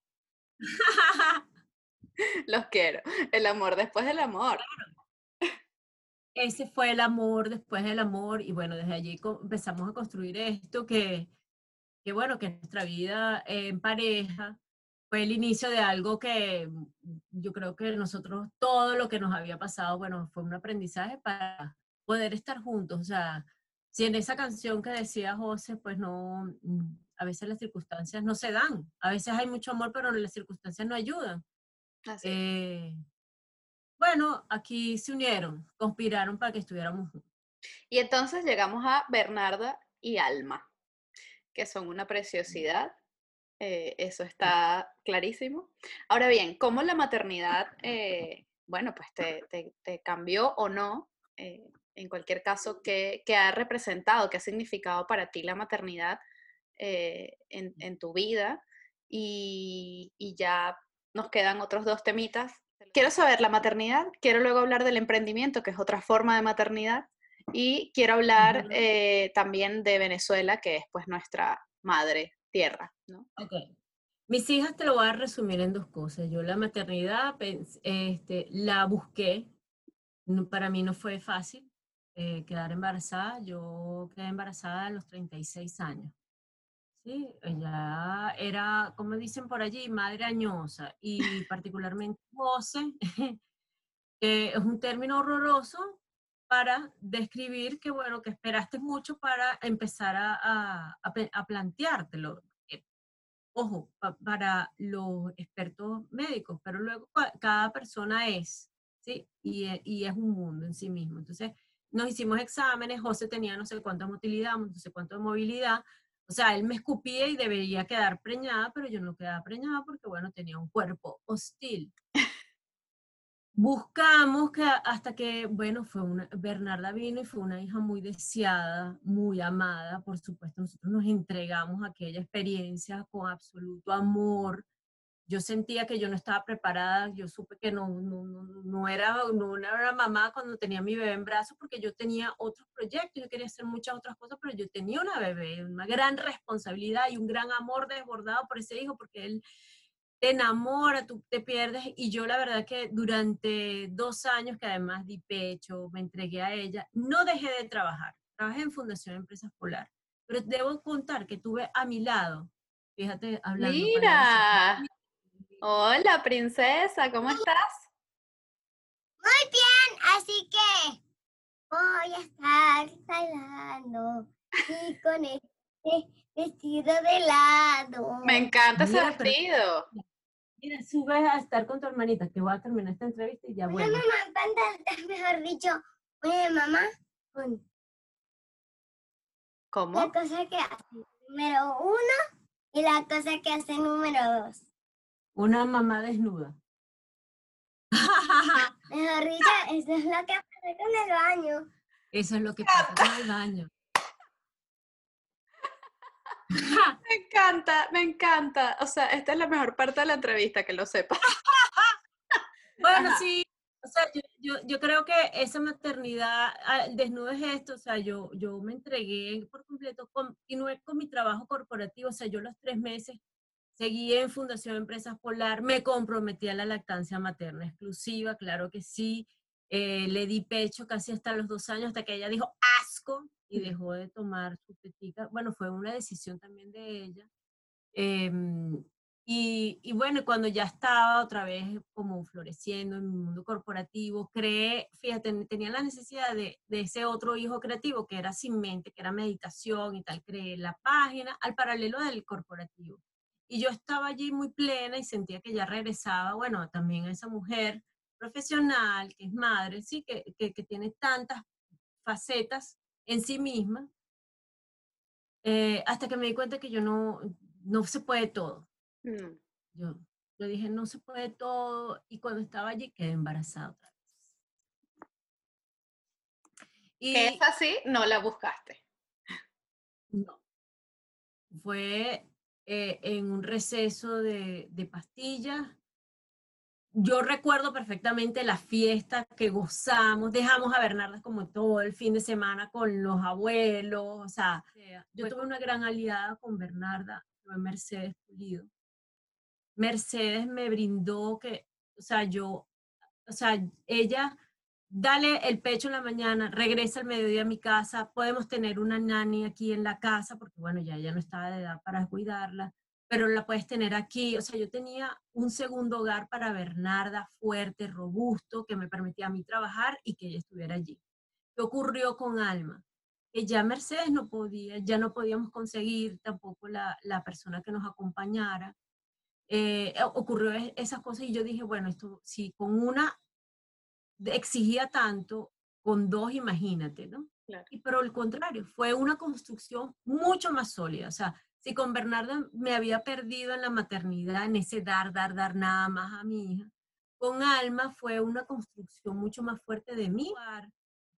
Los quiero. El amor después del amor. Ese fue el amor después del amor y bueno, desde allí empezamos a construir esto que, que bueno, que nuestra vida en pareja fue el inicio de algo que yo creo que nosotros, todo lo que nos había pasado, bueno, fue un aprendizaje para poder estar juntos, o sea, si en esa canción que decía José, pues no, mm, a veces las circunstancias no se dan, a veces hay mucho amor, pero las circunstancias no ayudan. Eh, bueno, aquí se unieron, conspiraron para que estuviéramos juntos. Y entonces llegamos a Bernarda y Alma, que son una preciosidad. Eh, eso está clarísimo. Ahora bien, ¿cómo la maternidad, eh, bueno, pues te, te, cambió o no en cualquier caso, ¿qué, ha representado, qué ha significado para ti la maternidad eh, en, tu vida? Y, ya nos quedan otros dos temitas. Quiero saber la maternidad, quiero luego hablar del emprendimiento, que es otra forma de maternidad, y quiero hablar eh, también de Venezuela, que es pues nuestra madre tierra. ¿no? Mis hijas te lo voy a resumir en dos cosas. Yo la maternidad este, la busqué, para mí no fue fácil, eh, quedar embarazada. Yo quedé embarazada a los 36 años. Sí, ella era, como dicen por allí, madre añosa y particularmente José, que es un término horroroso para describir que, bueno, que esperaste mucho para empezar a, a, a planteártelo. Eh, ojo, para los expertos médicos, pero luego cada persona es, ¿sí? Y, y es un mundo en sí mismo. Entonces, nos hicimos exámenes, José tenía no sé cuánta motilidad, no sé cuánto de movilidad, o sea, él me escupía y debería quedar preñada, pero yo no quedaba preñada porque, bueno, tenía un cuerpo hostil. Buscamos que hasta que, bueno, fue una, Bernarda vino y fue una hija muy deseada, muy amada, por supuesto, nosotros nos entregamos a aquella experiencia con absoluto amor. Yo sentía que yo no estaba preparada, yo supe que no, no, no, era, no era mamá cuando tenía mi bebé en brazos porque yo tenía otros proyectos, yo quería hacer muchas otras cosas, pero yo tenía una bebé, una gran responsabilidad y un gran amor desbordado por ese hijo porque él te enamora, tú te pierdes y yo la verdad que durante dos años que además di pecho, me entregué a ella, no dejé de trabajar, trabajé en Fundación Empresas Polar, pero debo contar que tuve a mi lado, fíjate, hablando. Mira. Hola, princesa, ¿cómo estás? Muy bien, así que voy a estar bailando y con este vestido de lado. Me encanta ese vestido. Mira, sube a estar con tu hermanita, que voy a terminar esta entrevista y ya voy. Bueno, mamá, mejor dicho, oye, mamá, ¿Cómo? La cosa que hace número uno y la cosa que hace número dos. Una mamá desnuda. Mejor dicho, eso es lo que pasa con el baño. Eso es lo que pasa con el baño. me encanta, me encanta. O sea, esta es la mejor parte de la entrevista, que lo sepa. bueno, sí. O sea, yo, yo, yo, creo que esa maternidad, ah, el desnudo es esto, o sea, yo, yo me entregué por completo, continué con mi trabajo corporativo, o sea, yo los tres meses Seguí en Fundación Empresas Polar, me comprometí a la lactancia materna exclusiva, claro que sí. Eh, le di pecho casi hasta los dos años, hasta que ella dijo asco y dejó de tomar su tetica. Bueno, fue una decisión también de ella. Em, y, y, bueno, cuando ya estaba otra vez como floreciendo en mi mundo corporativo, creé, fíjate, tenía la necesidad de, de, ese otro hijo creativo que era sin mente, que era meditación y tal. Creé la página al paralelo del corporativo. Y yo estaba allí muy plena y sentía que ya regresaba, bueno, también a esa mujer profesional, que es madre, sí, que, que, tiene tantas facetas en sí misma, eh, hasta que me di cuenta que yo no, no se puede todo. Mm. Yo, yo dije, no se puede todo, y cuando estaba allí quedé embarazada otra vez. Y es así, no la buscaste. No. Fue eh, en un receso de, de pastillas. Yo recuerdo perfectamente la fiesta que gozamos, dejamos a Bernarda como todo el fin de semana con los abuelos, o sea, yo tuve una gran aliada con Bernarda, fue Mercedes Pulido. Mercedes me brindó que, o sea, yo, o sea, ella dale el pecho en la mañana, regresa al mediodía a mi casa, podemos tener una nani aquí en la casa, porque bueno, ya ella no estaba de edad para cuidarla, pero la puedes tener aquí. O sea, yo tenía un segundo hogar para Bernarda, fuerte, robusto, que me permitía a mí trabajar y que ella estuviera allí. ¿Qué ocurrió con Alma? Que ya Mercedes no podía, ya no podíamos conseguir tampoco la, la persona que nos acompañara. Eh, ocurrió esas cosas y yo dije, bueno, esto si con una exigía tanto, con dos imagínate, ¿no? Y pero al contrario, fue una construcción mucho más sólida. O sea, si con Bernarda me había perdido en la maternidad, en ese dar, dar, dar nada más a mi hija, con Alma fue una construcción mucho más fuerte de mí.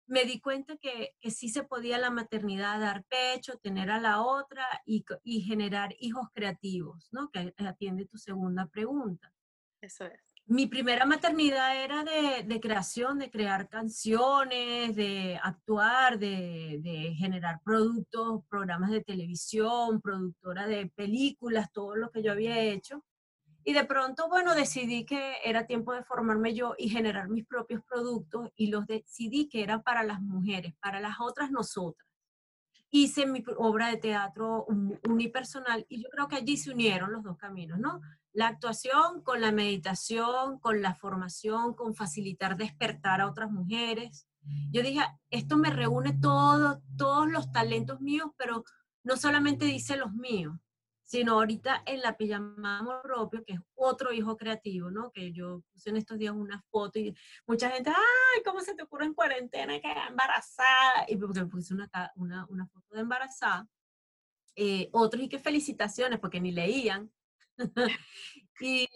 Me di cuenta que, que sí se podía la maternidad dar pecho, tener a la otra y, y generar hijos creativos, ¿no? Que atiende tu segunda pregunta. Eso es mi primera maternidad era de, creación, de crear canciones, de actuar, de, generar productos, programas de televisión, productora de películas, todo lo que yo había hecho. Y de pronto, bueno, decidí que era tiempo de formarme yo y generar mis propios productos y los decidí que eran para las mujeres, para las otras nosotras. Hice mi obra de teatro unipersonal y yo creo que allí se unieron los dos caminos, ¿no? La actuación con la meditación, con la formación, con facilitar despertar a otras mujeres. Yo dije, esto me reúne todo, todos los talentos míos, pero no solamente dice los míos, sino ahorita en la pijama amor propio, que es otro hijo creativo, ¿no? Que yo puse en estos días una foto y mucha gente, ay, ¿cómo se te ocurre en cuarentena que embarazada? Y porque puse una, una, una foto de embarazada. Eh, otros y que felicitaciones, porque ni leían. y,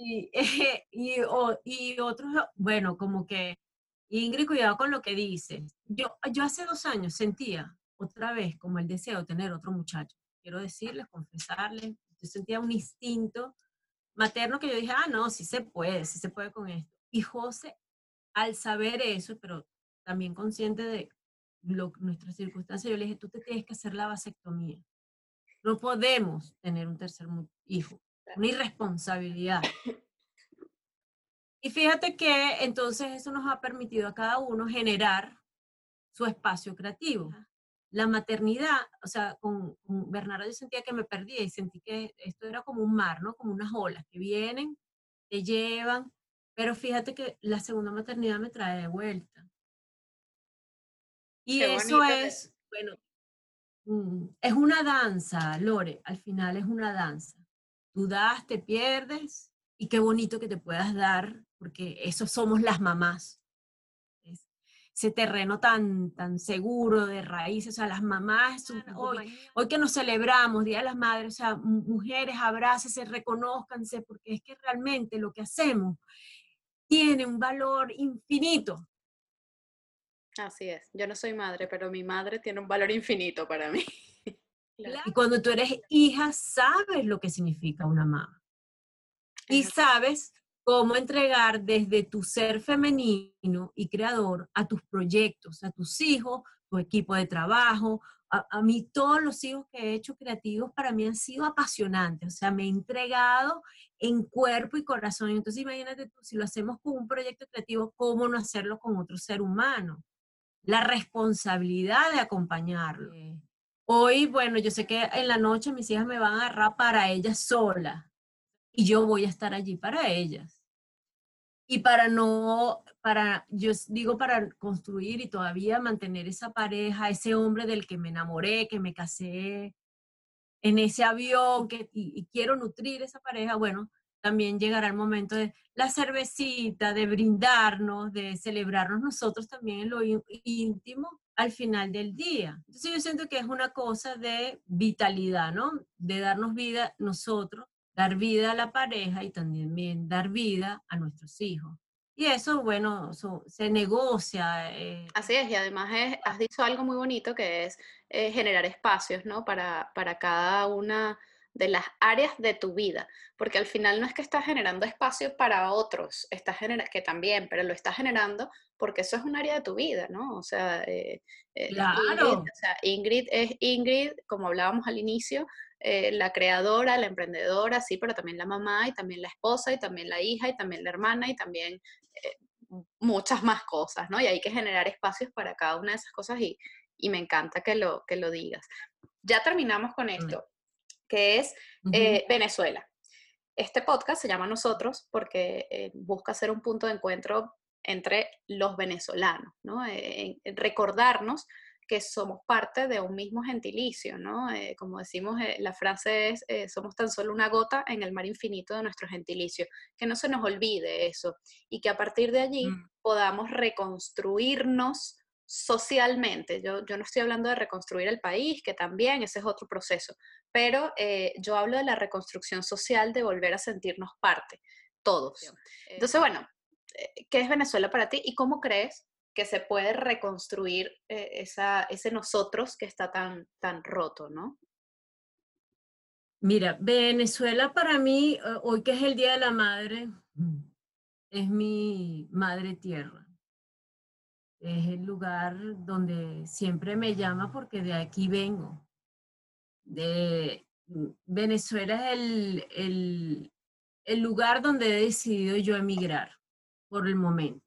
y, y, otros, bueno, como que, Ingrid, cuidado con lo que dices. Yo, yo hace dos años sentía otra vez como el deseo de tener otro muchacho. Quiero decirles, confesarles, yo sentía un instinto materno que yo dije, ah, no, sí se puede, sí se puede con esto. Y José, al saber eso, pero también consciente de lo, nuestras circunstancias, yo le dije, tú te tienes que hacer la vasectomía. No podemos tener un tercer hijo, una irresponsabilidad. Y fíjate que entonces eso nos ha permitido a cada uno generar su espacio creativo. La maternidad, o sea, con, con Bernardo yo sentía que me perdía y sentí que esto era como un mar, ¿no? Como unas olas que vienen, te llevan, pero fíjate que la segunda maternidad me trae de vuelta. Y eso es, bueno, mm, es una danza, Lore, al final es una danza. Tú das, te pierdes y qué bonito que te puedas dar, porque eso somos las mamás. ese terreno tan, tan seguro de raíces, o sea, las mamás, hoy, hoy que nos celebramos, Día de las Madres, o sea, mujeres, abrácense, reconozcanse, porque es que realmente lo que hacemos tiene un valor infinito. Así es. Yo no soy madre, pero mi madre tiene un valor infinito para mí. Y cuando tú eres hija, sabes lo que significa una mamá. Y sabes cómo entregar desde tu ser femenino y creador a tus proyectos, a tus hijos, tu equipo de trabajo. A, a, mí todos los hijos que he hecho creativos para mí han sido apasionantes, o sea, me he entregado en cuerpo y corazón. Entonces imagínate tú, si lo hacemos con un proyecto creativo, ¿cómo no hacerlo con otro ser humano? la responsabilidad de acompañarlo. Hoy, bueno, yo sé que en la noche mis hijas me van a agarrar para ellas solas y yo voy a estar allí para ellas. Y para no, para, yo digo para construir y todavía mantener esa pareja, ese hombre del que me enamoré, que me casé en ese avión, que, y quiero nutrir esa pareja, bueno, también llegará el momento de la cervecita, de brindarnos, de celebrarnos nosotros también en lo íntimo al final del día. Entonces yo siento que es una cosa de vitalidad, ¿no? De darnos vida nosotros, dar vida a la pareja y también dar vida a nuestros hijos. Y eso, bueno, se negocia. Eh. Así es, y además has dicho algo muy bonito que es eh, generar espacios, ¿no? Para, para cada una de las áreas de tu vida, porque al final no es que estás generando espacio para otros, estás que también, pero lo estás generando porque eso es un área de tu vida, ¿no? O sea, eh, eh, Ingrid, es Ingrid, como hablábamos al inicio, eh, la creadora, la emprendedora, sí, pero también la mamá y también la esposa y también la hija y también la hermana y también muchas más cosas, ¿no? Y hay que generar espacios para cada una de esas cosas y, y me encanta que lo, que lo digas. Ya terminamos con esto que es eh, Venezuela. Este podcast se llama Nosotros porque eh, busca ser un punto de encuentro entre los venezolanos, ¿no? Eh, recordarnos que somos parte de un mismo gentilicio, ¿no? como decimos, la frase es, somos tan solo una gota en el mar infinito de nuestro gentilicio, que no se nos olvide eso y que a partir de allí mm. podamos reconstruirnos socialmente. Yo, yo no estoy hablando de reconstruir el país, que también ese es otro proceso, pero eh, yo hablo de la reconstrucción social, de volver a sentirnos parte, todos. Entonces, bueno, eh, ¿qué es Venezuela para ti y cómo crees que se puede reconstruir eh, esa, ese nosotros que está tan, tan roto, ¿no? Mira, Venezuela para mí, hoy que es el Día de la Madre, es mi madre tierra es el lugar donde siempre me llama porque de aquí vengo. De Venezuela es el, el, el lugar donde he decidido yo emigrar por el momento.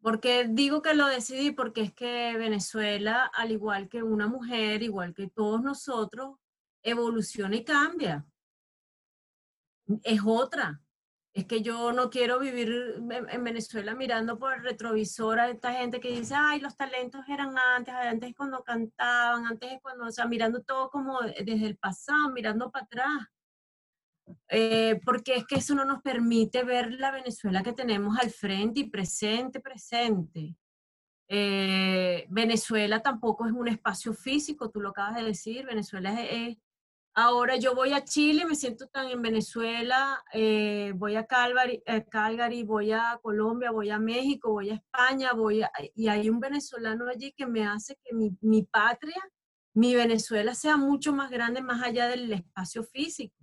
Porque digo que lo decidí porque es que Venezuela, al igual que una mujer, igual que todos nosotros, evoluciona y cambia. Es otra. Es que yo no quiero vivir en Venezuela mirando por el retrovisor a esta gente que dice, ay, los talentos eran antes, antes cuando cantaban, antes cuando, o sea, mirando todo como desde el pasado, mirando para atrás. Eh, porque es que eso no nos permite ver la Venezuela que tenemos al frente y presente, presente. Eh, Venezuela tampoco es un espacio físico, tú lo acabas de decir, Venezuela es, Ahora yo voy a Chile, me siento tan en Venezuela, eh, voy a Calgary, eh, Calgary, voy a Colombia, voy a México, voy a España, voy y hay un venezolano allí que me hace que mi, mi patria, mi Venezuela sea mucho más grande más allá del espacio físico.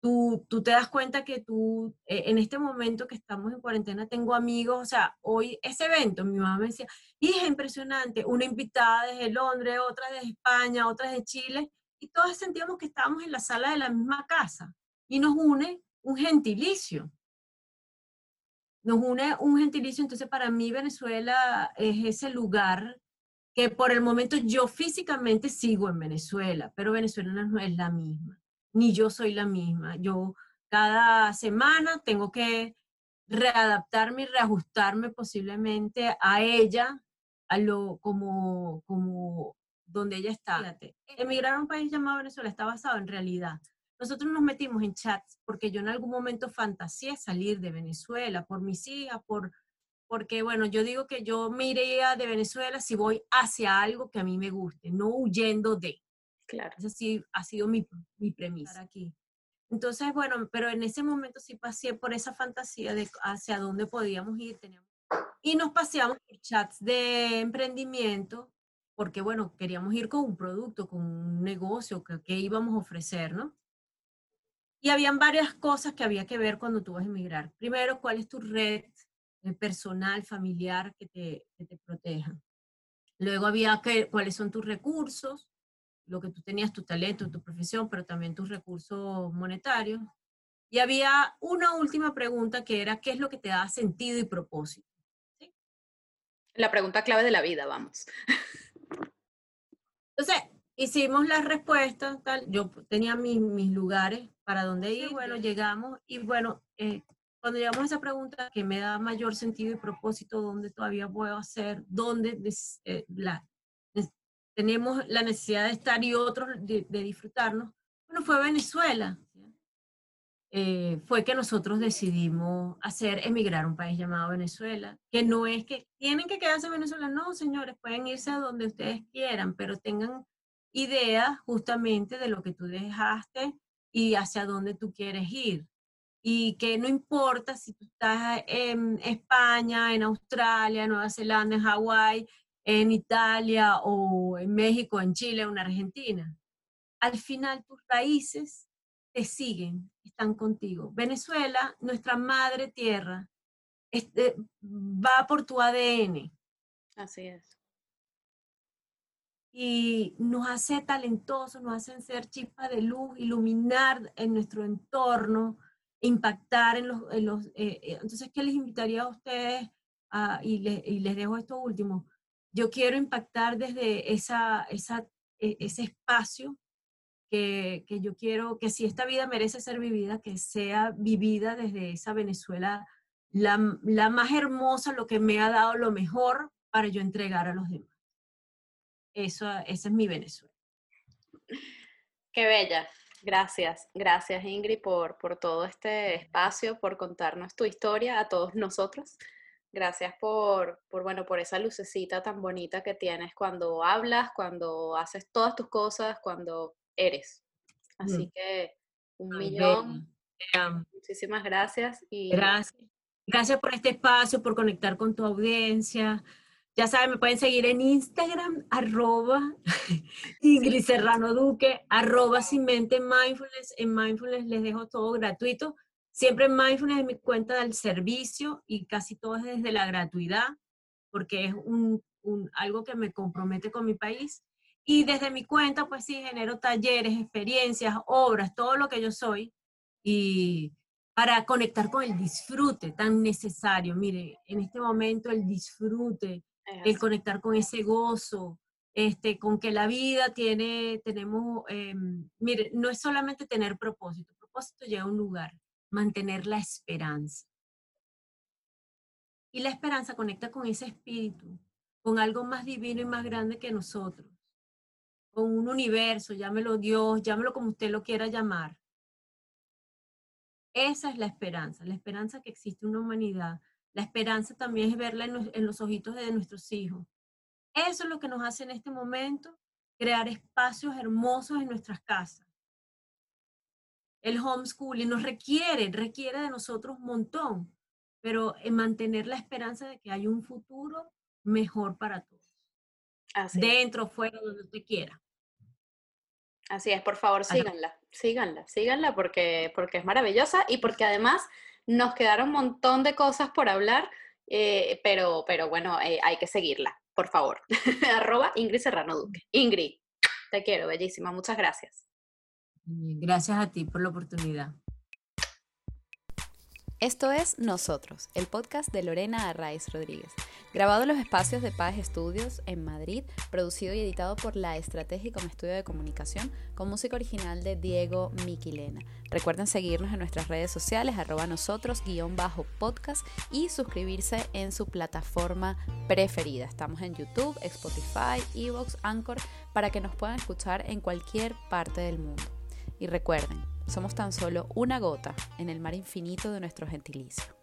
tú, tú te das cuenta que tú, eh, en este momento que estamos en cuarentena, tengo amigos, o sea, hoy ese evento, mi mamá me decía, es impresionante, una invitada desde Londres, otra desde España, otra de Chile, y todas sentíamos que estábamos en la sala de la misma casa, y nos une un gentilicio. Nos une un gentilicio, entonces para mí Venezuela es ese lugar que por el momento yo físicamente sigo en Venezuela, pero Venezuela no es la misma ni yo soy la misma. Yo cada semana tengo que readaptarme y reajustarme posiblemente a ella, a lo como, como donde ella está. Emigrar a un país llamado Venezuela está basado en realidad. Nosotros nos metimos en chats porque yo en algún momento fantaseé salir de Venezuela por mis hijas, por, porque bueno, yo digo que yo me iría de Venezuela si voy hacia algo que a mí me guste, no huyendo de. Claro. Esa sí ha sido mi, mi premisa aquí. Entonces, bueno, pero en ese momento sí pasé por esa fantasía de hacia dónde podíamos ir. Teníamos, y nos paseamos por chats de emprendimiento, porque, bueno, queríamos ir con un producto, con un negocio que, que íbamos a ofrecer, ¿no? Y habían varias cosas que había que ver cuando tú vas a emigrar. Primero, ¿cuál es tu red eh, personal, familiar que te, que te proteja? Luego había que, cuáles son tus recursos, lo que tú tenías, tu talento, tu profesión, pero también tus recursos monetarios. Y había una última pregunta que era, ¿qué es lo que te da sentido y propósito? La pregunta clave de la vida, vamos. Entonces, hicimos las respuestas, tal. yo tenía mis, mis lugares para dónde ir, bueno, llegamos y bueno, eh, cuando llegamos a esa pregunta, ¿qué me da mayor sentido y propósito? ¿Dónde todavía puedo hacer? ¿Dónde eh, la, tenemos la necesidad de estar y otros de, disfrutarnos. Bueno, fue Venezuela. Eh, fue que nosotros decidimos hacer emigrar a un país llamado Venezuela, que no es que tienen que quedarse en Venezuela, no, señores, pueden irse a donde ustedes quieran, pero tengan idea justamente de lo que tú dejaste y hacia dónde tú quieres ir. Y que no importa si tú estás en España, en Australia, en Nueva Zelanda, en Hawái, en Italia o en México, en Chile o en Argentina. Al final tus raíces te siguen, están contigo. Venezuela, nuestra madre tierra, este, va por tu ADN. Así es. Y nos hace talentosos, nos hacen ser chispas de luz, iluminar en nuestro entorno, impactar en los... los eh, eh, entonces, ¿qué les invitaría a ustedes? y, les, y les dejo esto último yo quiero impactar desde esa, esa, e, ese espacio que, yo quiero, que si esta vida merece ser vivida, que sea vivida desde esa Venezuela, la, la más hermosa, lo que me ha dado lo mejor para yo entregar a los demás. Eso, esa es mi Venezuela. Qué bella. Gracias, gracias Ingrid por, por todo este espacio, por contarnos tu historia a todos nosotros. Gracias por, por, bueno, por esa lucecita tan bonita que tienes cuando hablas, cuando haces todas tus cosas, cuando eres. Así mm. que un millón. Muchísimas gracias. Y... Gracias. Gracias por este espacio, por conectar con tu audiencia. Ya saben, me pueden seguir en Instagram, arroba Ingrid Serrano Duque, arroba Sin Mente Mindfulness. En Mindfulness les dejo todo gratuito. Siempre mindfulness es mi cuenta del servicio y casi todo es desde la gratuidad, porque es un, algo que me compromete con mi país. Y desde mi cuenta, pues sí, genero talleres, experiencias, obras, todo lo que yo soy. Y para conectar con el disfrute tan necesario. Mire, en este momento el disfrute, el conectar con ese gozo, este, con que la vida tiene, tenemos, em, mire, no es solamente tener propósito, propósito llega a un lugar, mantener la esperanza. Y la esperanza conecta con ese espíritu, con algo más divino y más grande que nosotros, con un universo, llámelo Dios, llámelo como usted lo quiera llamar. Esa es la esperanza, la esperanza que existe una humanidad. La esperanza también es verla en, en los ojitos de nuestros hijos. Eso es lo que nos hace en este momento crear espacios hermosos en nuestras casas el homeschooling nos requiere, requiere de nosotros un montón, pero en mantener la esperanza de que hay un futuro mejor para todos. Dentro, fuera, donde usted quiera. Así es, por favor, síganla, síganla, síganla porque, porque es maravillosa y porque además nos quedaron un montón de cosas por hablar, eh, pero, pero bueno, eh, hay que seguirla, por favor. Arroba Ingrid Serrano Duque. Ingrid, te quiero, bellísima, muchas gracias. Gracias a ti por la oportunidad. Esto es Nosotros, el podcast de Lorena Arraiz Rodríguez, grabado en los espacios de Paz Estudios en Madrid, producido y editado por La Estrategia como estudio de comunicación, con música original de Diego Miquilena. Recuerden seguirnos en nuestras redes sociales, arroba nosotros, guion bajo podcast y suscribirse en su plataforma preferida. Estamos en YouTube, Spotify, Evox, Anchor, para que nos puedan escuchar en cualquier parte del mundo. Y recuerden, somos tan solo una gota en el mar infinito de nuestro gentilicio.